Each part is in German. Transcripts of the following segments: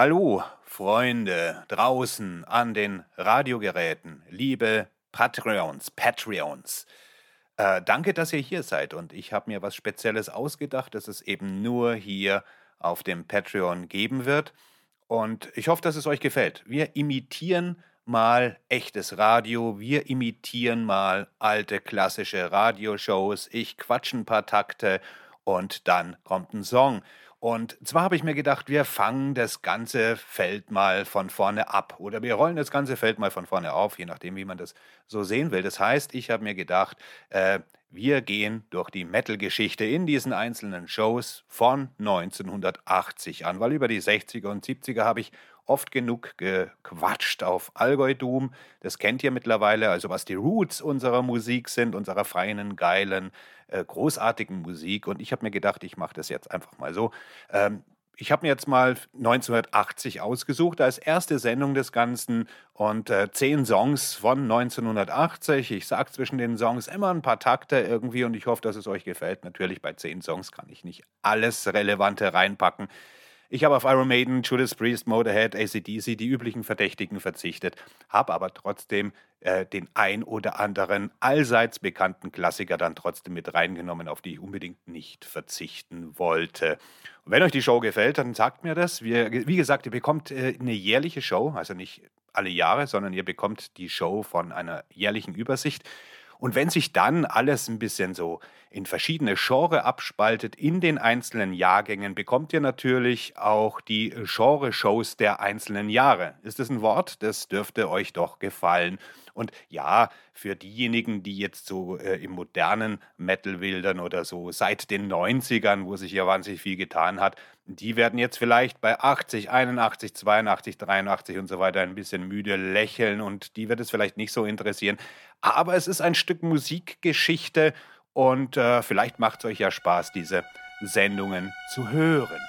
Hallo, Freunde draußen an den Radiogeräten, liebe Patreons, Patreons. Äh, danke, dass ihr hier seid und ich habe mir was Spezielles ausgedacht, das es eben nur hier auf dem Patreon geben wird. Und ich hoffe, dass es euch gefällt. Wir imitieren mal echtes Radio, wir imitieren mal alte klassische Radioshows. Ich quatsch ein paar Takte und dann kommt ein Song. Und zwar habe ich mir gedacht, wir fangen das ganze Feld mal von vorne ab oder wir rollen das ganze Feld mal von vorne auf, je nachdem, wie man das so sehen will. Das heißt, ich habe mir gedacht, äh, wir gehen durch die Metal-Geschichte in diesen einzelnen Shows von 1980 an, weil über die 60er und 70er habe ich oft genug gequatscht auf Allgäu Doom. Das kennt ihr mittlerweile, also was die Roots unserer Musik sind, unserer feinen, geilen, äh, großartigen Musik. Und ich habe mir gedacht, ich mache das jetzt einfach mal so. Ähm, ich habe mir jetzt mal 1980 ausgesucht als erste Sendung des Ganzen und äh, zehn Songs von 1980. Ich sage zwischen den Songs immer ein paar Takte irgendwie und ich hoffe, dass es euch gefällt. Natürlich bei zehn Songs kann ich nicht alles Relevante reinpacken. Ich habe auf Iron Maiden, Judas Priest, Motorhead, ACDC, die üblichen Verdächtigen verzichtet, habe aber trotzdem äh, den ein oder anderen allseits bekannten Klassiker dann trotzdem mit reingenommen, auf die ich unbedingt nicht verzichten wollte. Und wenn euch die Show gefällt, dann sagt mir das. Wir, wie gesagt, ihr bekommt äh, eine jährliche Show, also nicht alle Jahre, sondern ihr bekommt die Show von einer jährlichen Übersicht. Und wenn sich dann alles ein bisschen so in verschiedene Genre abspaltet in den einzelnen Jahrgängen, bekommt ihr natürlich auch die Genre-Shows der einzelnen Jahre. Ist das ein Wort? Das dürfte euch doch gefallen. Und ja, für diejenigen, die jetzt so äh, im modernen Metal wildern oder so seit den 90ern, wo sich ja wahnsinnig viel getan hat, die werden jetzt vielleicht bei 80, 81, 82, 83 und so weiter ein bisschen müde lächeln und die wird es vielleicht nicht so interessieren. Aber es ist ein Stück Musikgeschichte und äh, vielleicht macht es euch ja Spaß, diese Sendungen zu hören.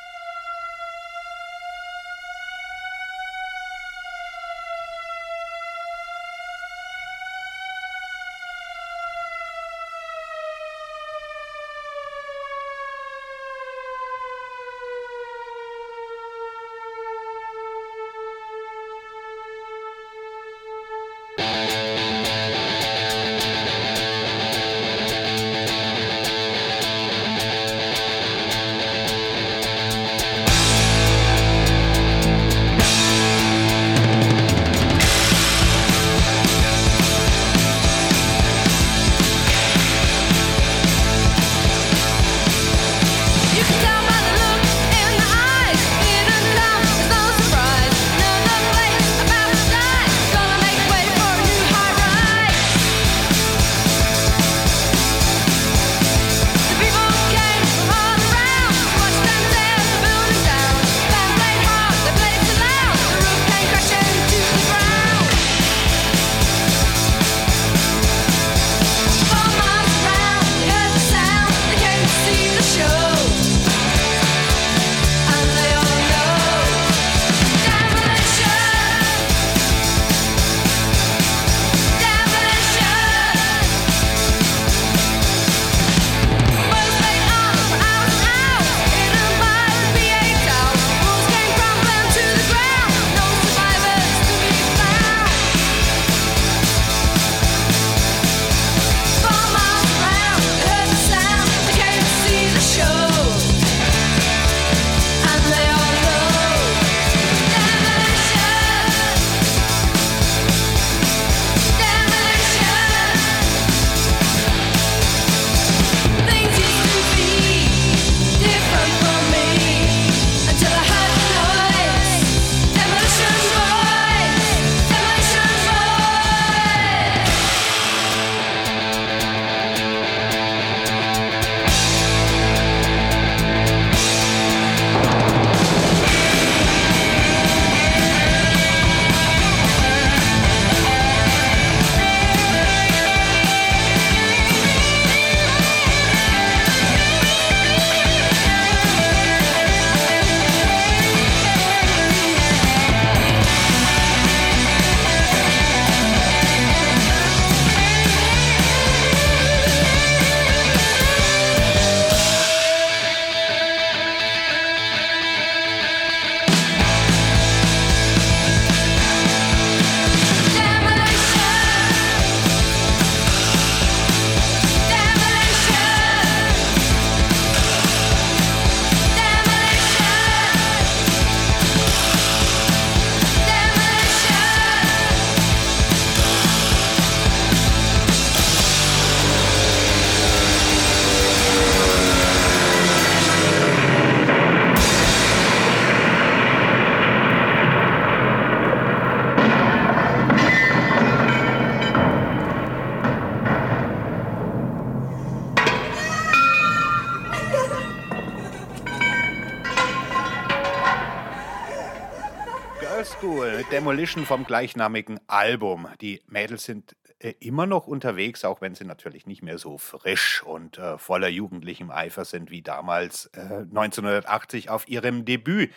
Demolition vom gleichnamigen Album. Die Mädels sind äh, immer noch unterwegs, auch wenn sie natürlich nicht mehr so frisch und äh, voller jugendlichem Eifer sind wie damals äh, 1980 auf ihrem Debüt.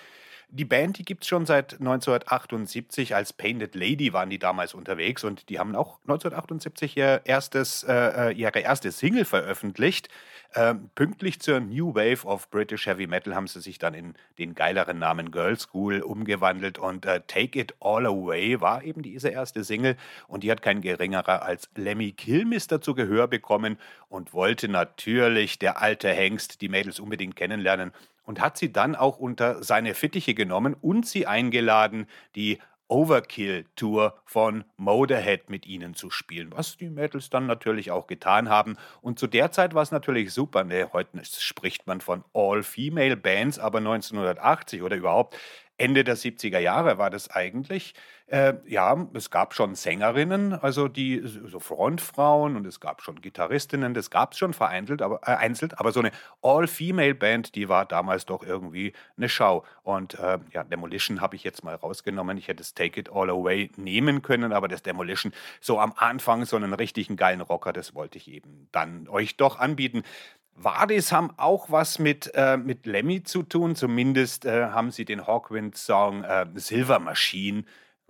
Die Band, die gibt es schon seit 1978. Als Painted Lady waren die damals unterwegs und die haben auch 1978 ihr erstes, äh, äh, ihre erste Single veröffentlicht. Ähm, pünktlich zur New Wave of British Heavy Metal haben sie sich dann in den geileren Namen Girl School umgewandelt und äh, Take It All Away war eben diese erste Single und die hat kein geringerer als Lemmy Kilmister zu Gehör bekommen und wollte natürlich der alte Hengst die Mädels unbedingt kennenlernen und hat sie dann auch unter seine Fittiche genommen und sie eingeladen, die Overkill-Tour von Motorhead mit ihnen zu spielen, was die Mädels dann natürlich auch getan haben. Und zu der Zeit war es natürlich super. Ne? Heute spricht man von All-Female-Bands, aber 1980 oder überhaupt Ende der 70er Jahre war das eigentlich. Äh, ja, es gab schon Sängerinnen, also die so Frontfrauen und es gab schon Gitarristinnen, das gab es schon vereinzelt, aber, äh, einzelt, aber so eine All-Female-Band, die war damals doch irgendwie eine Schau. Und äh, ja, Demolition habe ich jetzt mal rausgenommen. Ich hätte das Take It All Away nehmen können, aber das Demolition so am Anfang so einen richtigen geilen Rocker, das wollte ich eben dann euch doch anbieten. Wadis haben auch was mit, äh, mit Lemmy zu tun. Zumindest äh, haben sie den Hawkwind-Song äh, Silver Machine,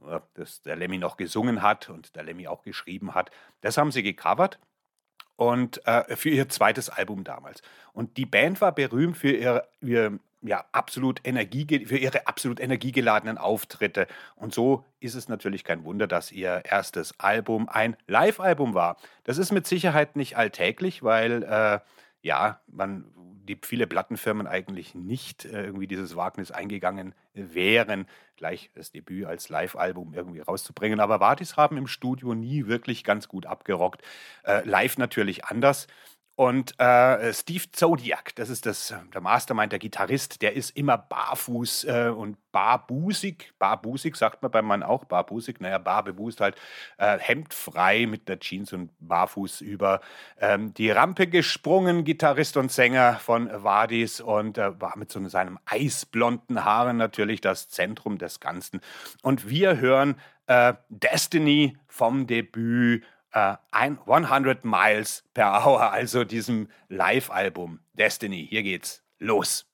äh, das der Lemmy noch gesungen hat und der Lemmy auch geschrieben hat, das haben sie gecovert. Und äh, für ihr zweites Album damals. Und die Band war berühmt für ihr, ihr ja, absolut Energie, für ihre absolut energiegeladenen Auftritte. Und so ist es natürlich kein Wunder, dass ihr erstes Album ein Live-Album war. Das ist mit Sicherheit nicht alltäglich, weil äh, ja, man, die viele Plattenfirmen eigentlich nicht äh, irgendwie dieses Wagnis eingegangen wären, gleich das Debüt als Live-Album irgendwie rauszubringen. Aber Vatis haben im Studio nie wirklich ganz gut abgerockt. Äh, live natürlich anders. Und äh, Steve Zodiac, das ist das, der Mastermind, der Gitarrist, der ist immer barfuß äh, und barbusig. Barbusig sagt man beim Mann auch, barbusig, naja, barbewusst halt, äh, hemdfrei mit der Jeans und barfuß über ähm, die Rampe gesprungen, Gitarrist und Sänger von Wadis und äh, war mit so seinem eisblonden Haaren natürlich das Zentrum des Ganzen. Und wir hören äh, Destiny vom Debüt äh, 100 Miles per Hour, also diesem Live-Album Destiny. Hier geht's los.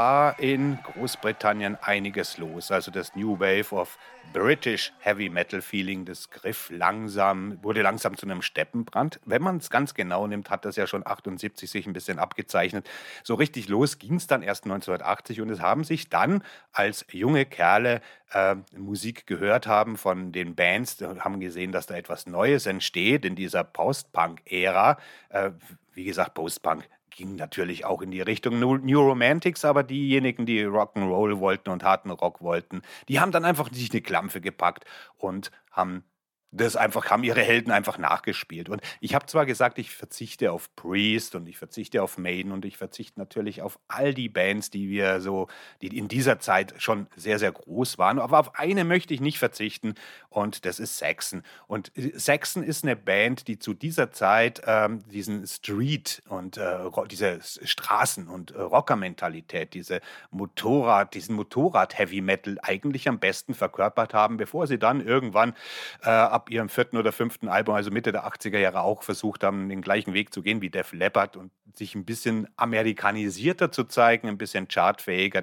War in Großbritannien einiges los. Also das New Wave of British Heavy Metal Feeling, das griff langsam, wurde langsam zu einem Steppenbrand. Wenn man es ganz genau nimmt, hat das ja schon 78 sich ein bisschen abgezeichnet. So richtig los ging es dann erst 1980 und es haben sich dann als junge Kerle äh, Musik gehört haben von den Bands, haben gesehen, dass da etwas Neues entsteht in dieser Post-Punk-Ära. Äh, wie gesagt, Post-Punk ging natürlich auch in die Richtung New Romantics, aber diejenigen, die Rock'n'Roll wollten und harten Rock wollten, die haben dann einfach sich eine Klampfe gepackt und haben das einfach haben ihre Helden einfach nachgespielt. Und ich habe zwar gesagt, ich verzichte auf Priest und ich verzichte auf Maiden und ich verzichte natürlich auf all die Bands, die wir so, die in dieser Zeit schon sehr, sehr groß waren. Aber auf eine möchte ich nicht verzichten und das ist Saxon. Und äh, Saxon ist eine Band, die zu dieser Zeit ähm, diesen Street und äh, diese Straßen- und äh, Rocker-Mentalität, diese Motorrad, diesen Motorrad-Heavy Metal eigentlich am besten verkörpert haben, bevor sie dann irgendwann äh, ab ihrem vierten oder fünften Album, also Mitte der 80er Jahre, auch versucht haben, den gleichen Weg zu gehen wie Def Leppard und sich ein bisschen amerikanisierter zu zeigen, ein bisschen chartfähiger.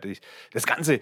Das Ganze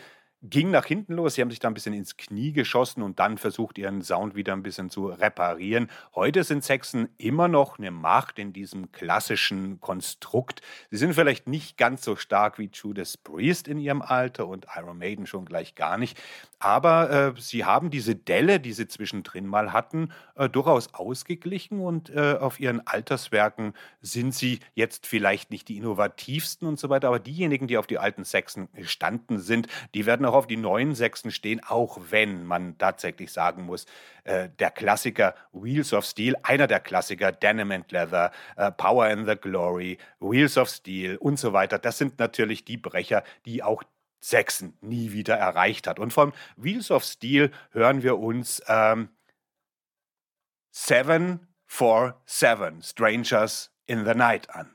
ging nach hinten los. Sie haben sich da ein bisschen ins Knie geschossen und dann versucht, ihren Sound wieder ein bisschen zu reparieren. Heute sind Saxon immer noch eine Macht in diesem klassischen Konstrukt. Sie sind vielleicht nicht ganz so stark wie Judas Priest in ihrem Alter und Iron Maiden schon gleich gar nicht. Aber äh, sie haben diese Delle, die sie zwischendrin mal hatten, äh, durchaus ausgeglichen und äh, auf ihren Alterswerken sind sie jetzt vielleicht nicht die innovativsten und so weiter, aber diejenigen, die auf die alten Saxon standen sind, die werden auch auf die neuen Sechsen stehen, auch wenn man tatsächlich sagen muss, äh, der Klassiker Wheels of Steel, einer der Klassiker, Denim and Leather, äh, Power and the Glory, Wheels of Steel und so weiter, das sind natürlich die Brecher, die auch Sechsen nie wieder erreicht hat. Und von Wheels of Steel hören wir uns ähm, Seven for Seven, Strangers in the Night an.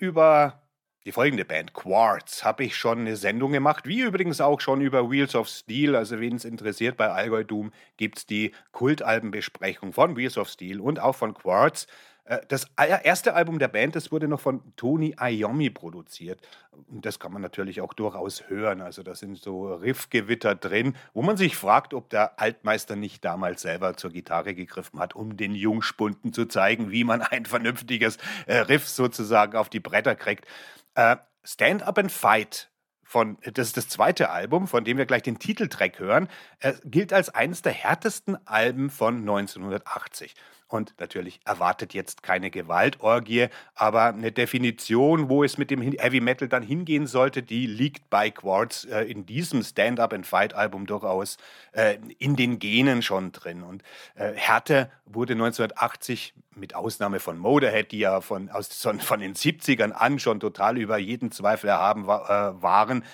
Über die folgende Band, Quartz, habe ich schon eine Sendung gemacht, wie übrigens auch schon über Wheels of Steel. Also, wen es interessiert, bei Allgäu Doom gibt es die Kultalbenbesprechung von Wheels of Steel und auch von Quartz. Äh, das erste Album der Band, das wurde noch von Tony Iommi produziert. Und das kann man natürlich auch durchaus hören. Also da sind so Riffgewitter drin, wo man sich fragt, ob der Altmeister nicht damals selber zur Gitarre gegriffen hat, um den Jungspunden zu zeigen, wie man ein vernünftiges äh, Riff sozusagen auf die Bretter kriegt. Äh, Stand Up and Fight von, das ist das zweite Album, von dem wir gleich den Titeltrack hören, äh, gilt als eines der härtesten Alben von 1980. Und natürlich erwartet jetzt keine Gewaltorgie, aber eine Definition, wo es mit dem Heavy Metal dann hingehen sollte, die liegt bei Quartz äh, in diesem Stand-Up-and-Fight-Album durchaus äh, in den Genen schon drin. Und äh, Härte wurde 1980 mit Ausnahme von Motorhead, die ja von, aus, von den 70ern an schon total über jeden Zweifel erhaben war, äh, waren,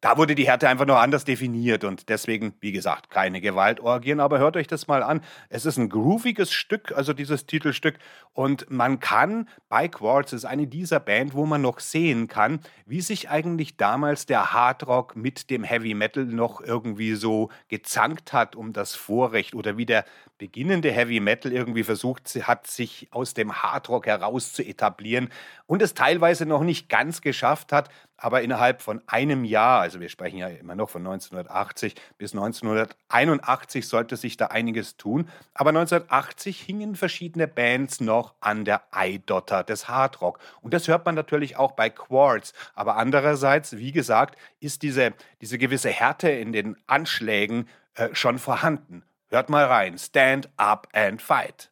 da wurde die Härte einfach nur anders definiert und deswegen, wie gesagt, keine Gewaltorgien. Aber hört euch das mal an. Es ist ein grooviges Stück, also dieses Titelstück. Und man kann bei Quartz, ist eine dieser Band, wo man noch sehen kann, wie sich eigentlich damals der Hardrock mit dem Heavy Metal noch irgendwie so gezankt hat um das Vorrecht oder wie der beginnende Heavy Metal irgendwie versucht hat, sich aus dem Hardrock heraus zu etablieren und es teilweise noch nicht ganz geschafft hat, aber innerhalb von einem Jahr, also wir sprechen ja immer noch von 1980 bis 1981 sollte sich da einiges tun, aber 1980 hingen verschiedene Bands noch an der Eidotter des Hardrock und das hört man natürlich auch bei Quartz, aber andererseits, wie gesagt, ist diese, diese gewisse Härte in den Anschlägen äh, schon vorhanden. Hört mal rein, Stand Up and Fight.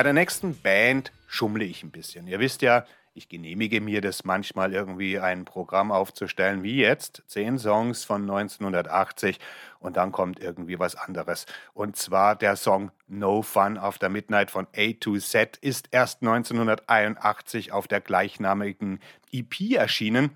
Bei der nächsten Band schummle ich ein bisschen. Ihr wisst ja, ich genehmige mir das manchmal irgendwie ein Programm aufzustellen, wie jetzt, zehn Songs von 1980 und dann kommt irgendwie was anderes. Und zwar der Song No Fun After Midnight von A to Z ist erst 1981 auf der gleichnamigen EP erschienen.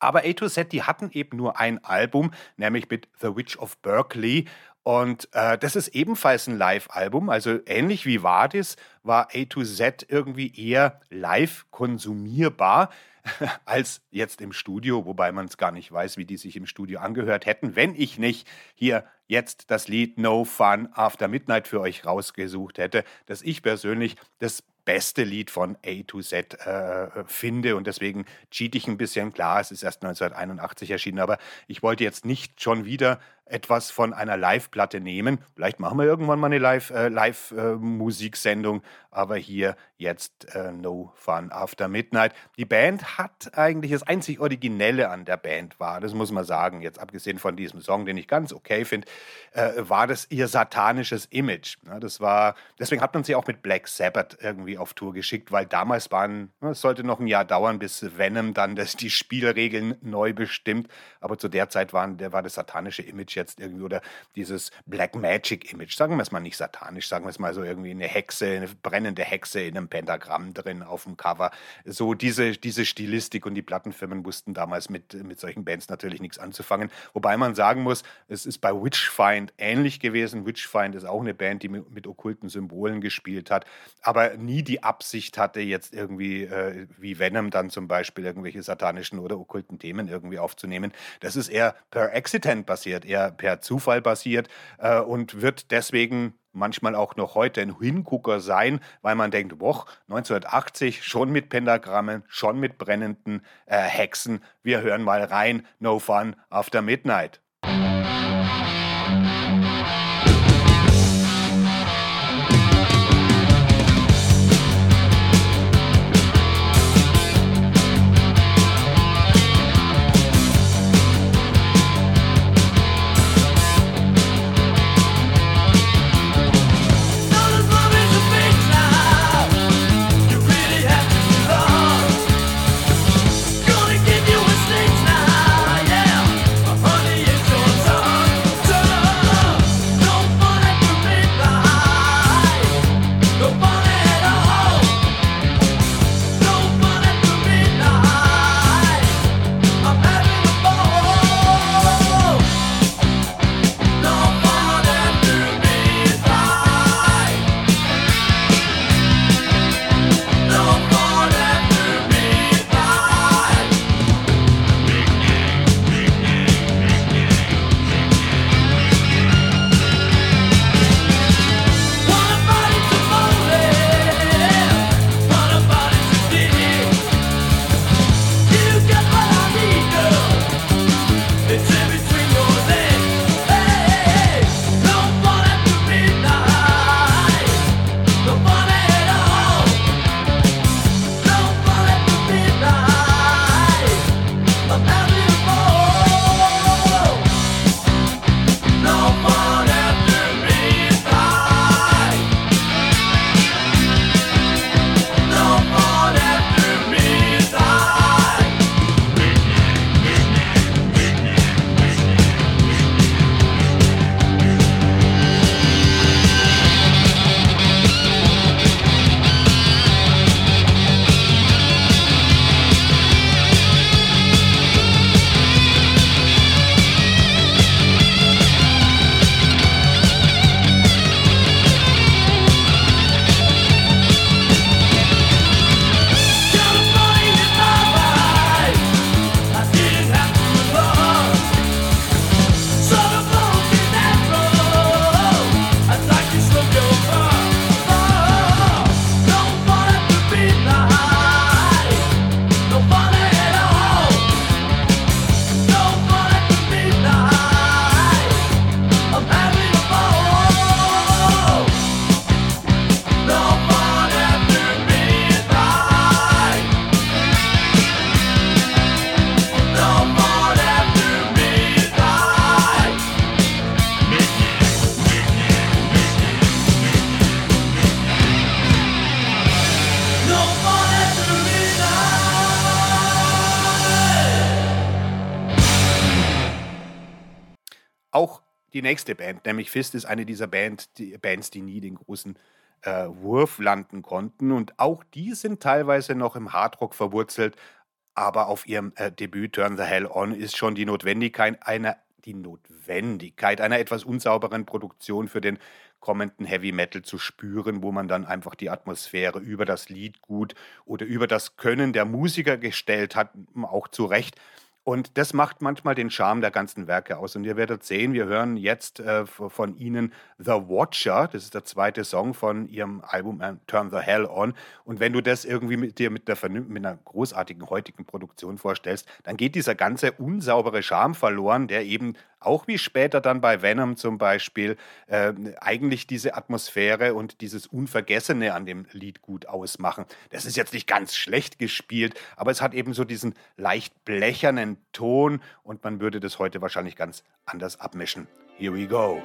Aber A to Z, die hatten eben nur ein Album, nämlich mit The Witch of Berkeley. Und äh, das ist ebenfalls ein Live-Album, also ähnlich wie Vadis war A to Z irgendwie eher live konsumierbar als jetzt im Studio, wobei man es gar nicht weiß, wie die sich im Studio angehört hätten, wenn ich nicht hier jetzt das Lied No Fun After Midnight für euch rausgesucht hätte, das ich persönlich das beste Lied von A to Z äh, finde und deswegen cheat ich ein bisschen. Klar, es ist erst 1981 erschienen, aber ich wollte jetzt nicht schon wieder etwas von einer Live-Platte nehmen. Vielleicht machen wir irgendwann mal eine Live-Musiksendung, äh, Live, äh, aber hier jetzt äh, No Fun After Midnight. Die Band hat eigentlich das einzig Originelle an der Band war, das muss man sagen, jetzt abgesehen von diesem Song, den ich ganz okay finde, äh, war das ihr satanisches Image. Ja, das war, deswegen hat man sie auch mit Black Sabbath irgendwie auf Tour geschickt, weil damals waren, es sollte noch ein Jahr dauern, bis Venom dann das, die Spielregeln neu bestimmt, aber zu der Zeit waren, der war das satanische Image Image jetzt irgendwie oder dieses Black Magic Image, sagen wir es mal nicht satanisch, sagen wir es mal so irgendwie eine Hexe, eine brennende Hexe in einem Pentagramm drin auf dem Cover. So diese, diese Stilistik und die Plattenfirmen wussten damals mit, mit solchen Bands natürlich nichts anzufangen. Wobei man sagen muss, es ist bei Witchfind ähnlich gewesen. Witchfind ist auch eine Band, die mit, mit okkulten Symbolen gespielt hat, aber nie die Absicht hatte, jetzt irgendwie äh, wie Venom dann zum Beispiel irgendwelche satanischen oder okkulten Themen irgendwie aufzunehmen. Das ist eher per Accident passiert, eher per Zufall passiert äh, und wird deswegen manchmal auch noch heute ein Hingucker sein, weil man denkt, boah, 1980 schon mit Pentagrammen, schon mit brennenden äh, Hexen. Wir hören mal rein. No fun after midnight. Nächste Band, nämlich Fist, ist eine dieser Band, die, Bands, die nie den großen äh, Wurf landen konnten. Und auch die sind teilweise noch im Hardrock verwurzelt. Aber auf ihrem äh, Debüt Turn the Hell On ist schon die Notwendigkeit einer, die Notwendigkeit einer etwas unsauberen Produktion für den kommenden Heavy Metal zu spüren, wo man dann einfach die Atmosphäre über das Lied gut oder über das Können der Musiker gestellt hat, auch zu Recht. Und das macht manchmal den Charme der ganzen Werke aus. Und ihr werdet sehen, wir hören jetzt äh, von ihnen The Watcher. Das ist der zweite Song von ihrem Album äh, Turn the Hell On. Und wenn du das irgendwie mit dir mit, der, mit einer großartigen heutigen Produktion vorstellst, dann geht dieser ganze unsaubere Charme verloren, der eben auch wie später dann bei Venom zum Beispiel, äh, eigentlich diese Atmosphäre und dieses Unvergessene an dem Lied gut ausmachen. Das ist jetzt nicht ganz schlecht gespielt, aber es hat eben so diesen leicht blechernen Ton und man würde das heute wahrscheinlich ganz anders abmischen. Here we go.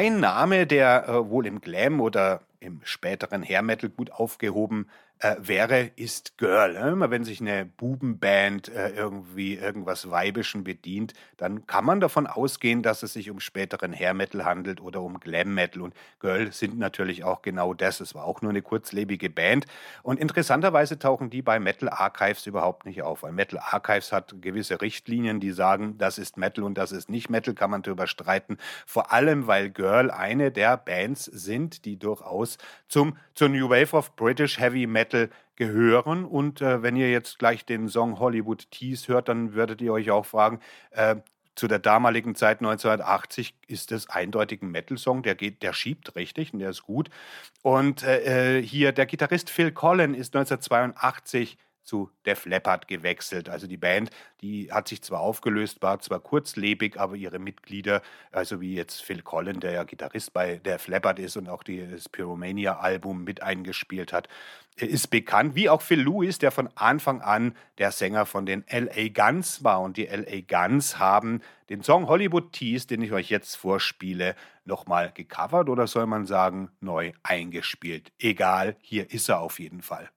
Ein Name, der äh, wohl im Glam oder im späteren Hair Metal gut aufgehoben äh, wäre, ist Girl. Ne? Immer wenn sich eine Bubenband äh, irgendwie irgendwas Weibischen bedient, dann kann man davon ausgehen, dass es sich um späteren Hair Metal handelt oder um Glam Metal. Und Girl sind natürlich auch genau das. Es war auch nur eine kurzlebige Band. Und interessanterweise tauchen die bei Metal Archives überhaupt nicht auf, weil Metal Archives hat gewisse Richtlinien, die sagen, das ist Metal und das ist nicht Metal, kann man darüber streiten. Vor allem, weil Girl eine der Bands sind, die durchaus zum, zur New Wave of British Heavy Metal Metal gehören. Und äh, wenn ihr jetzt gleich den Song Hollywood Tease hört, dann werdet ihr euch auch fragen, äh, zu der damaligen Zeit 1980 ist es eindeutig ein Metal-Song, der geht, der schiebt richtig und der ist gut. Und äh, äh hier der Gitarrist Phil Collin ist 1982 zu Def Leppard gewechselt. Also die Band, die hat sich zwar aufgelöst, war zwar kurzlebig, aber ihre Mitglieder, also wie jetzt Phil Collin, der ja Gitarrist bei Def Leppard ist und auch das Pyromania-Album mit eingespielt hat, ist bekannt, wie auch Phil Lewis, der von Anfang an der Sänger von den LA Guns war. Und die LA Guns haben den Song Hollywood Tease, den ich euch jetzt vorspiele, nochmal gecovert oder soll man sagen, neu eingespielt. Egal, hier ist er auf jeden Fall.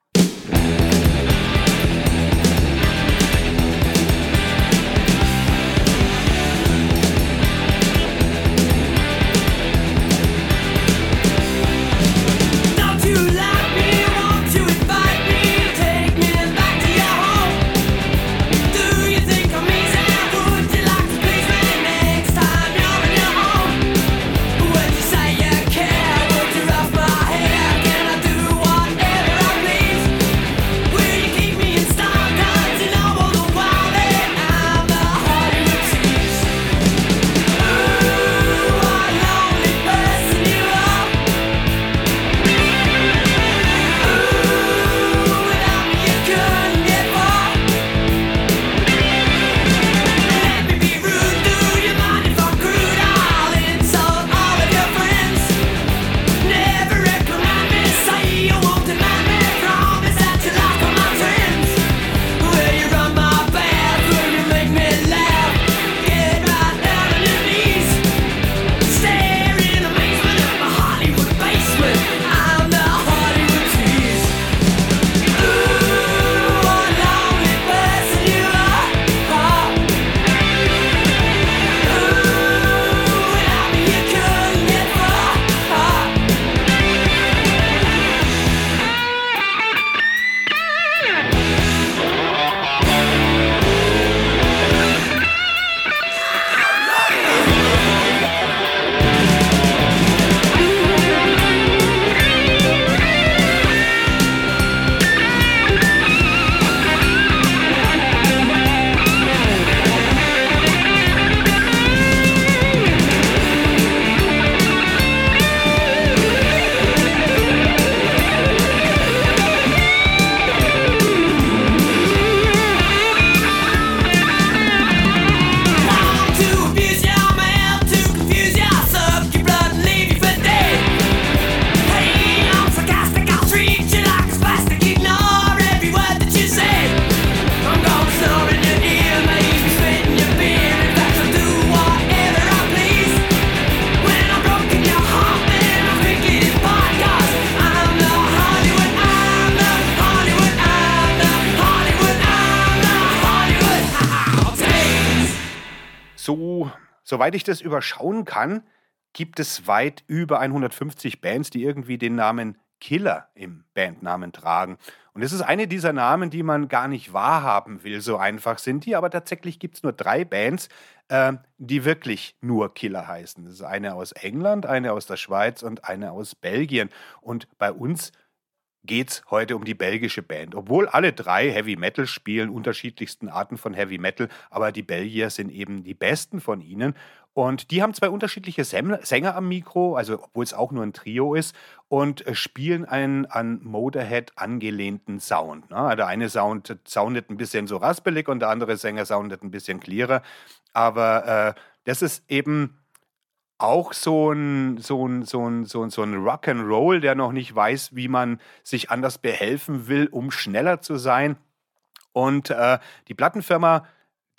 Soweit ich das überschauen kann, gibt es weit über 150 Bands, die irgendwie den Namen Killer im Bandnamen tragen. Und es ist eine dieser Namen, die man gar nicht wahrhaben will, so einfach sind die. Aber tatsächlich gibt es nur drei Bands, äh, die wirklich nur Killer heißen. Das ist eine aus England, eine aus der Schweiz und eine aus Belgien. Und bei uns geht es heute um die belgische Band. Obwohl alle drei Heavy Metal spielen, unterschiedlichsten Arten von Heavy Metal, aber die Belgier sind eben die besten von ihnen. Und die haben zwei unterschiedliche Sänger am Mikro, also obwohl es auch nur ein Trio ist, und äh, spielen einen an Motorhead angelehnten Sound. Ne? Der eine Sound soundet ein bisschen so raspelig und der andere Sänger soundet ein bisschen clearer. Aber äh, das ist eben auch so ein, so ein, so ein, so ein, so ein Rock'n'Roll, der noch nicht weiß, wie man sich anders behelfen will, um schneller zu sein. Und äh, die Plattenfirma,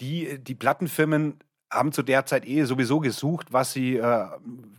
die, die Plattenfirmen haben zu der Zeit eh sowieso gesucht, was sie, äh,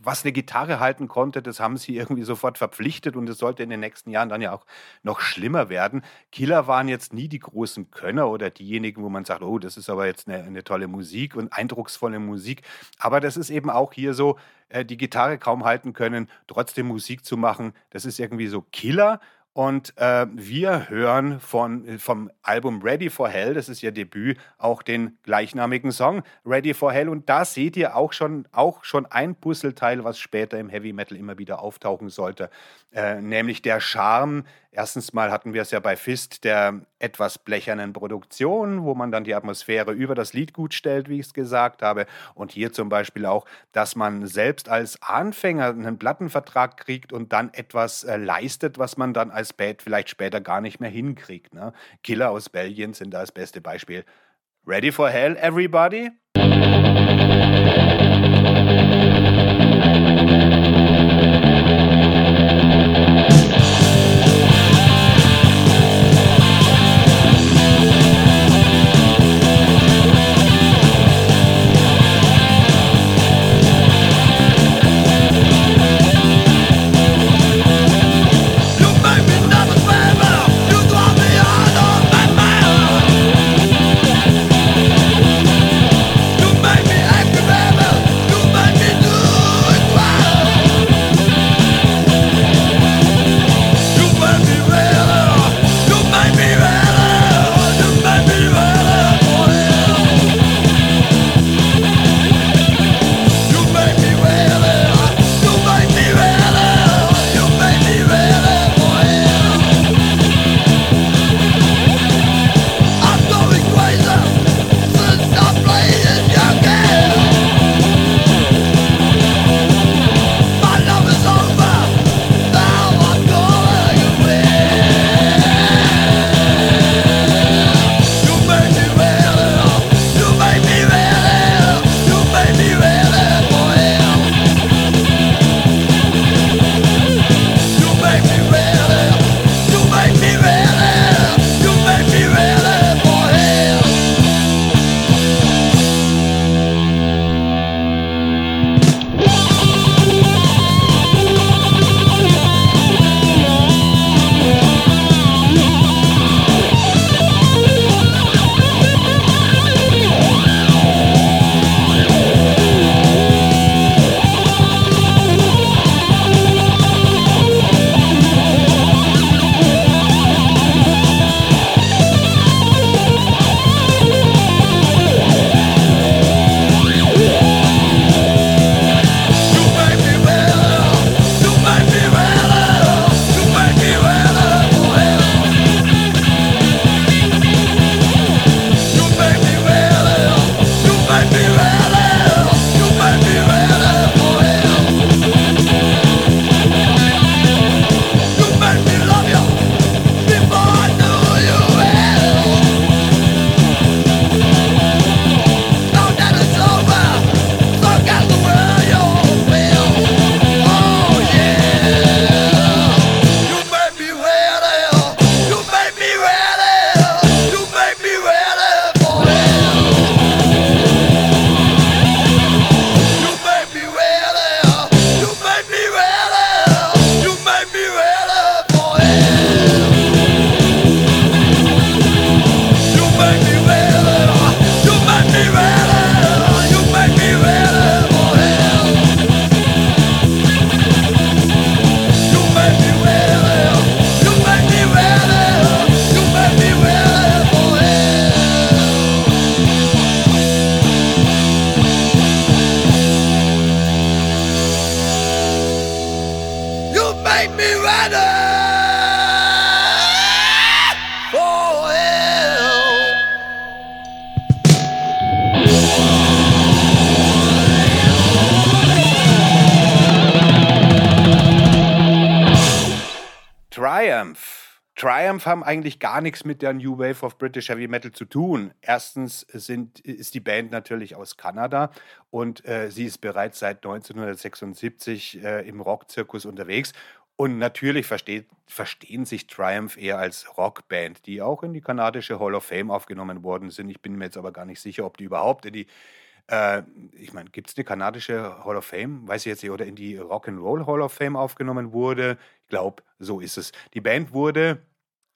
was eine Gitarre halten konnte. Das haben sie irgendwie sofort verpflichtet und es sollte in den nächsten Jahren dann ja auch noch schlimmer werden. Killer waren jetzt nie die großen Könner oder diejenigen, wo man sagt, oh, das ist aber jetzt eine, eine tolle Musik und eindrucksvolle Musik. Aber das ist eben auch hier so, äh, die Gitarre kaum halten können, trotzdem Musik zu machen. Das ist irgendwie so Killer. Und äh, wir hören von, vom Album Ready for Hell, das ist ihr Debüt, auch den gleichnamigen Song Ready for Hell. Und da seht ihr auch schon, auch schon ein Puzzleteil, was später im Heavy Metal immer wieder auftauchen sollte, äh, nämlich der Charme Erstens mal hatten wir es ja bei Fist der etwas blechernen Produktion, wo man dann die Atmosphäre über das Lied gut stellt, wie ich es gesagt habe. Und hier zum Beispiel auch, dass man selbst als Anfänger einen Plattenvertrag kriegt und dann etwas äh, leistet, was man dann als Band vielleicht später gar nicht mehr hinkriegt. Ne? Killer aus Belgien sind da das beste Beispiel. Ready for Hell, everybody? haben eigentlich gar nichts mit der New Wave of British Heavy Metal zu tun. Erstens sind, ist die Band natürlich aus Kanada und äh, sie ist bereits seit 1976 äh, im Rockzirkus unterwegs. Und natürlich versteht, verstehen sich Triumph eher als Rockband, die auch in die kanadische Hall of Fame aufgenommen worden sind. Ich bin mir jetzt aber gar nicht sicher, ob die überhaupt in die Äh, ich meine, gibt es eine kanadische Hall of Fame? Weiß ich jetzt nicht, oder in die Rock'n'Roll Hall of Fame aufgenommen wurde? Ich glaube, so ist es. Die Band wurde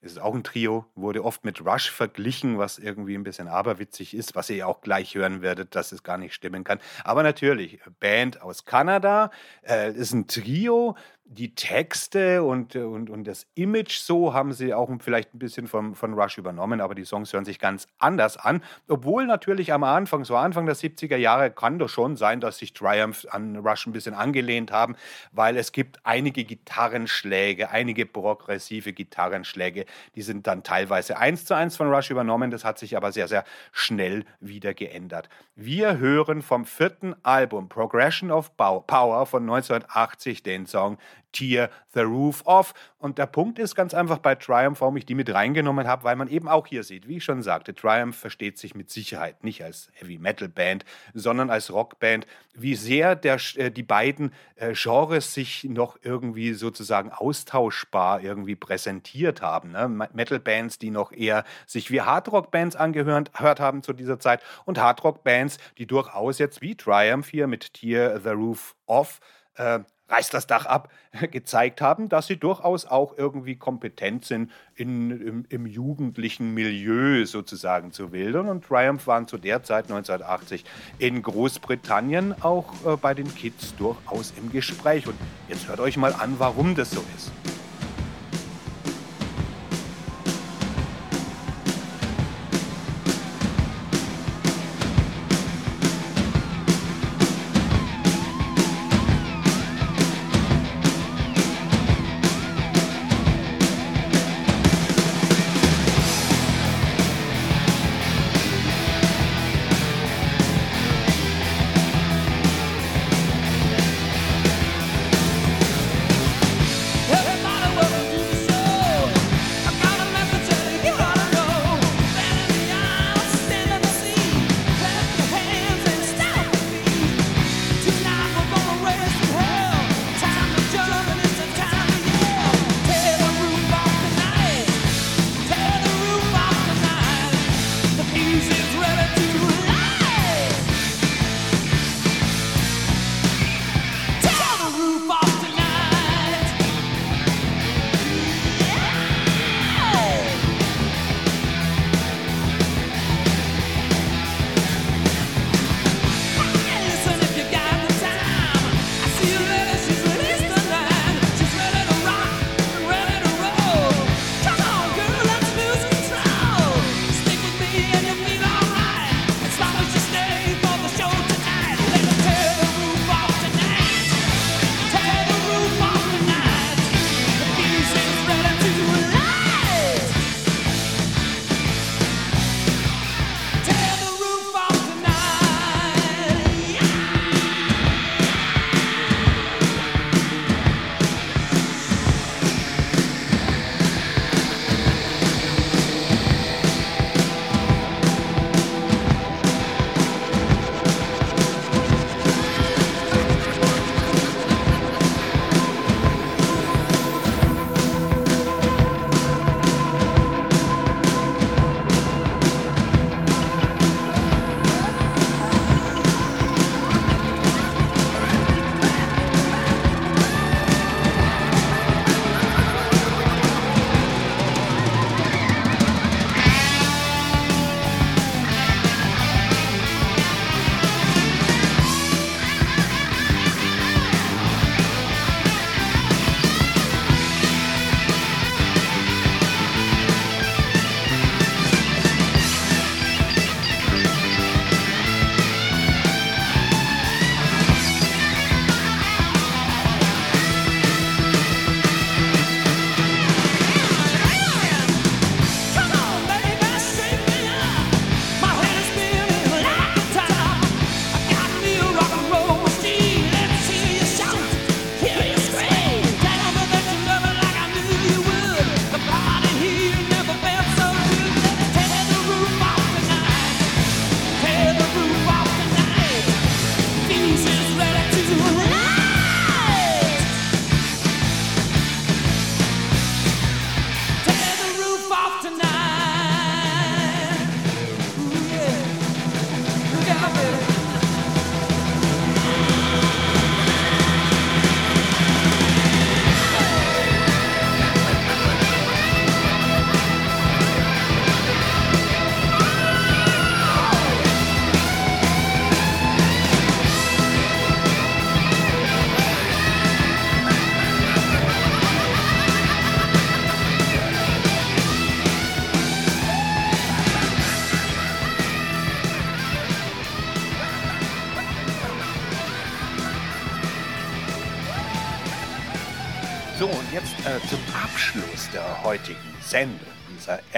es ist auch ein Trio, wurde oft mit Rush verglichen, was irgendwie ein bisschen aberwitzig ist, was ihr auch gleich hören werdet, dass es gar nicht stimmen kann. Aber natürlich, Band aus Kanada, äh, ist ein Trio, die Texte und, und, und das Image so haben sie auch vielleicht ein bisschen vom, von Rush übernommen, aber die Songs hören sich ganz anders an. Obwohl natürlich am Anfang, so Anfang der 70er Jahre, kann doch schon sein, dass sich Triumph an Rush ein bisschen angelehnt haben, weil es gibt einige Gitarrenschläge, einige progressive Gitarrenschläge, die sind dann teilweise eins zu eins von Rush übernommen. Das hat sich aber sehr, sehr schnell wieder geändert. Wir hören vom vierten Album Progression of Power von 1980 den Song Tear the Roof Off. Und der Punkt ist ganz einfach bei Triumph, warum ich die mit reingenommen habe, weil man eben auch hier sieht, wie ich schon sagte, Triumph versteht sich mit Sicherheit nicht als Heavy Metal Band, sondern als Rockband. Wie sehr der, äh, die beiden äh, Genres sich noch irgendwie sozusagen austauschbar irgendwie präsentiert haben. Ne? Metal Bands, die noch eher sich wie Hardrock Bands angehört haben zu dieser Zeit und Hardrock Bands, die durchaus jetzt wie Triumph hier mit Tear the Roof Off äh, reißt das Dach ab, gezeigt haben, dass sie durchaus auch irgendwie kompetent sind, in, im, im, jugendlichen Milieu sozusagen zu wildern. Und Triumph waren zu der Zeit 1980 in Großbritannien auch äh, bei den Kids durchaus im Gespräch. Und jetzt hört euch mal an, warum das so ist.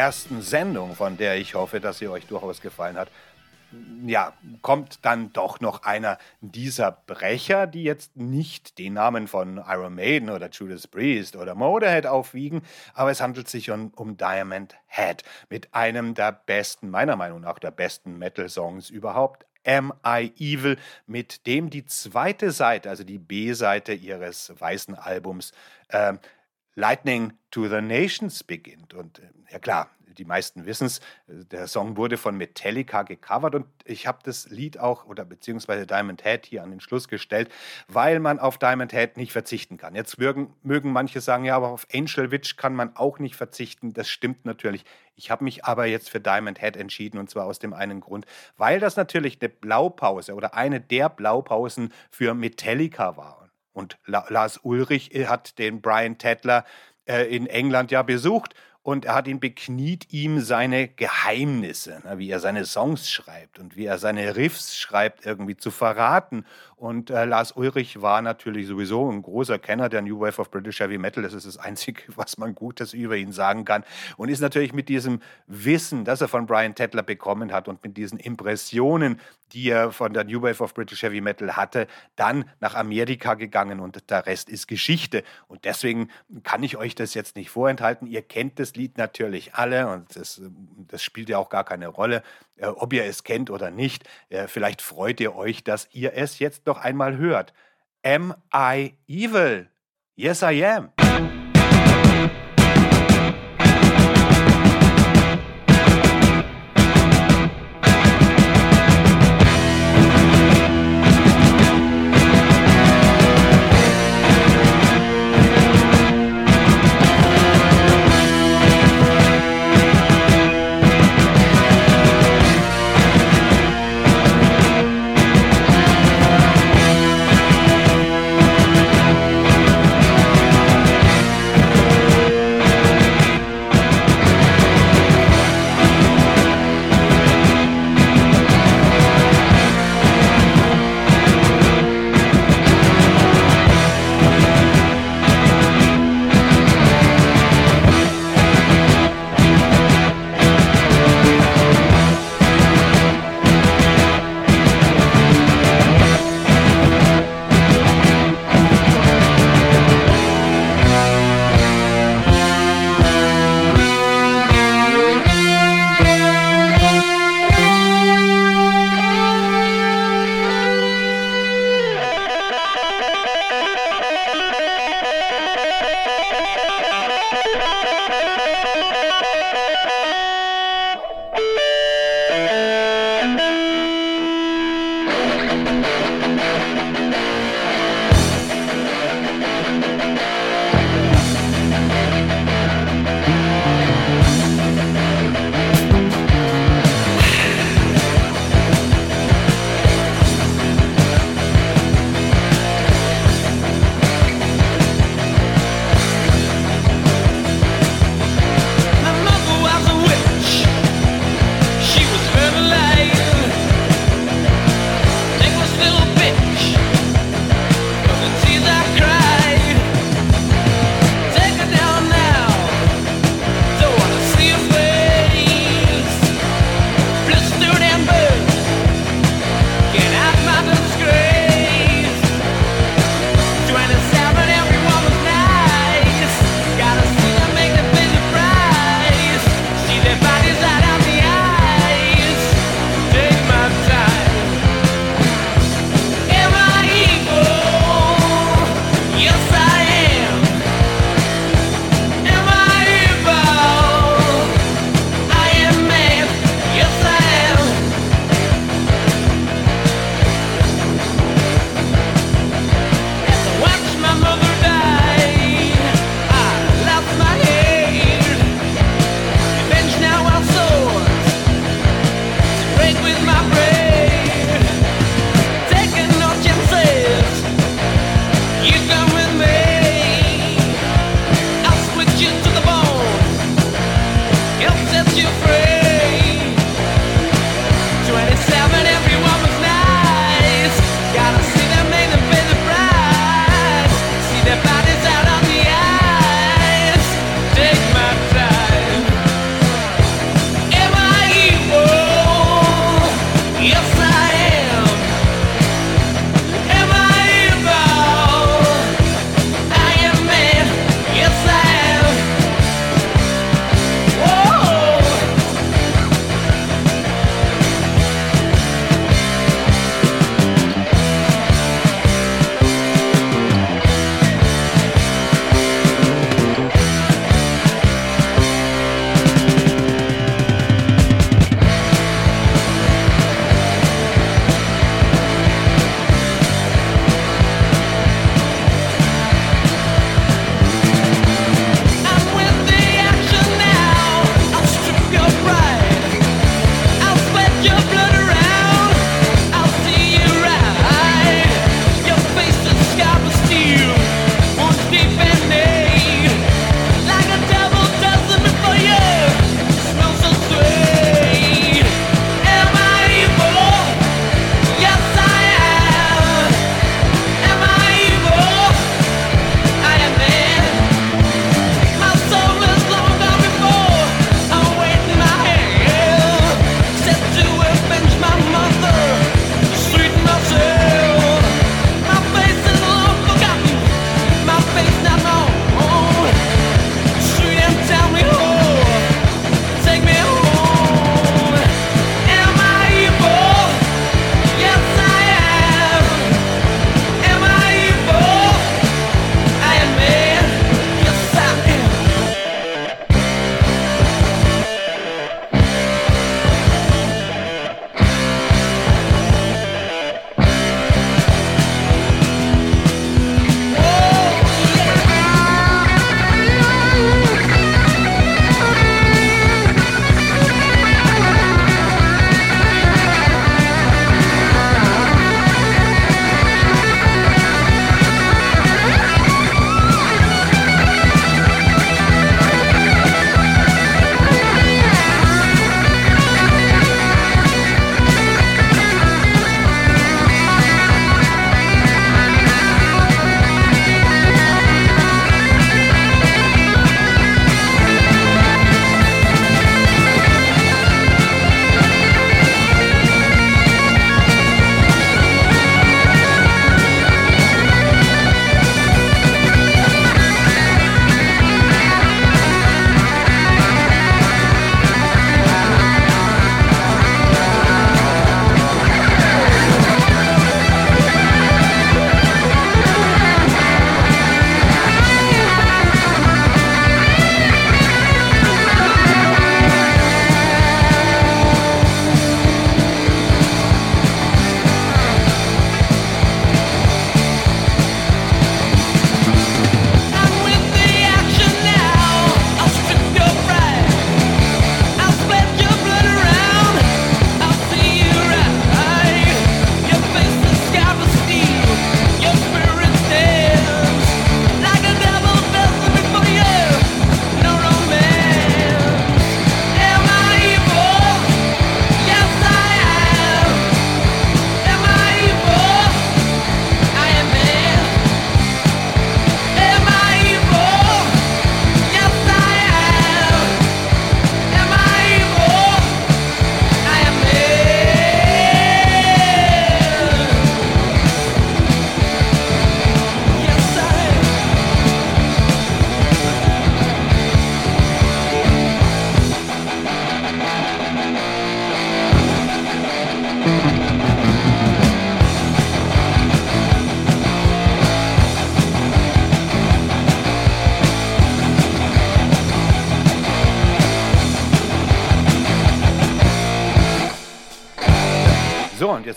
Ersten Sendung, von der ich hoffe, dass sie euch durchaus gefallen hat, ja, kommt dann doch noch einer dieser Brecher, die jetzt nicht den Namen von Iron Maiden oder Judas Priest oder Motorhead aufwiegen, aber es handelt sich um, um Diamond Head mit einem der besten, meiner Meinung nach, der besten Metal-Songs überhaupt. Am I Evil, mit dem die zweite Seite, also die B-Seite ihres weißen Albums, äh, Lightning to the Nations beginnt. Und äh, ja klar, die meisten wissen es, der Song wurde von Metallica gecovert und ich habe das Lied auch oder beziehungsweise Diamond Head hier an den Schluss gestellt, weil man auf Diamond Head nicht verzichten kann. Jetzt mögen, mögen manche sagen, ja, aber auf Angel Witch kann man auch nicht verzichten. Das stimmt natürlich. Ich habe mich aber jetzt für Diamond Head entschieden und zwar aus dem einen Grund, weil das natürlich eine Blaupause oder eine der Blaupausen für Metallica war. Und Lars Ulrich hat den Brian Tedler äh, in England ja besucht und er hat ihn bekniet, ihm seine Geheimnisse, ne, wie er seine Songs schreibt und wie er seine Riffs schreibt, irgendwie zu verraten. Und äh, Lars Ulrich war natürlich sowieso ein großer Kenner der New Wave of British Heavy Metal. Das ist das Einzige, was man Gutes über ihn sagen kann. Und ist natürlich mit diesem Wissen, das er von Brian Tedler bekommen hat und mit diesen Impressionen, die er von der New Wave of British Heavy Metal hatte, dann nach Amerika gegangen und der Rest ist Geschichte. Und deswegen kann ich euch das jetzt nicht vorenthalten. Ihr kennt das Lied natürlich alle und das, das spielt ja auch gar keine Rolle, äh, ob ihr es kennt oder nicht. Äh, vielleicht freut ihr euch, dass ihr es jetzt noch einmal hört. Am I evil? Yes, I am.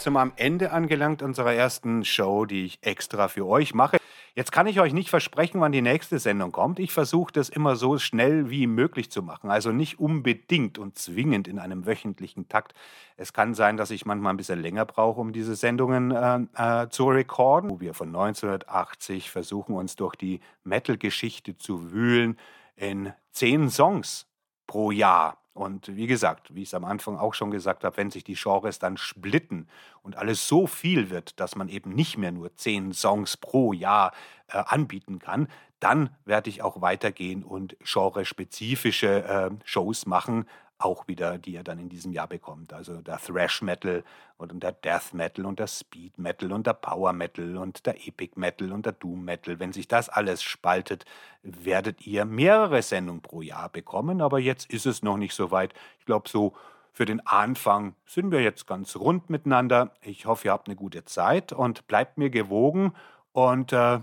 Sind am Ende angelangt unserer ersten Show, die ich extra für euch mache. Jetzt kann ich euch nicht versprechen, wann die nächste Sendung kommt. Ich versuche das immer so schnell wie möglich zu machen. Also nicht unbedingt und zwingend in einem wöchentlichen Takt. Es kann sein, dass ich manchmal ein bisschen länger brauche, um diese Sendungen äh, äh, zu recorden. Wo wir von 1980 versuchen, uns durch die Metal-Geschichte zu wühlen in zehn Songs pro Jahr. Und wie gesagt, wie ich es am Anfang auch schon gesagt habe, wenn sich die Genres dann splitten und alles so viel wird, dass man eben nicht mehr nur zehn Songs pro Jahr äh, anbieten kann, dann werde ich auch weitergehen und genrespezifische äh, Shows machen, auch wieder, die er dann in diesem Jahr bekommt. Also der Thrash Metal und der Death Metal und der Speed Metal und der Power Metal und der Epic Metal und der Doom Metal. Wenn sich das alles spaltet, werdet ihr mehrere Sendungen pro Jahr bekommen. Aber jetzt ist es noch nicht so weit. Ich glaube, so für den Anfang sind wir jetzt ganz rund miteinander. Ich hoffe, ihr habt eine gute Zeit und bleibt mir gewogen. Und äh,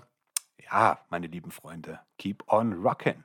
ja, meine lieben Freunde, keep on rockin'.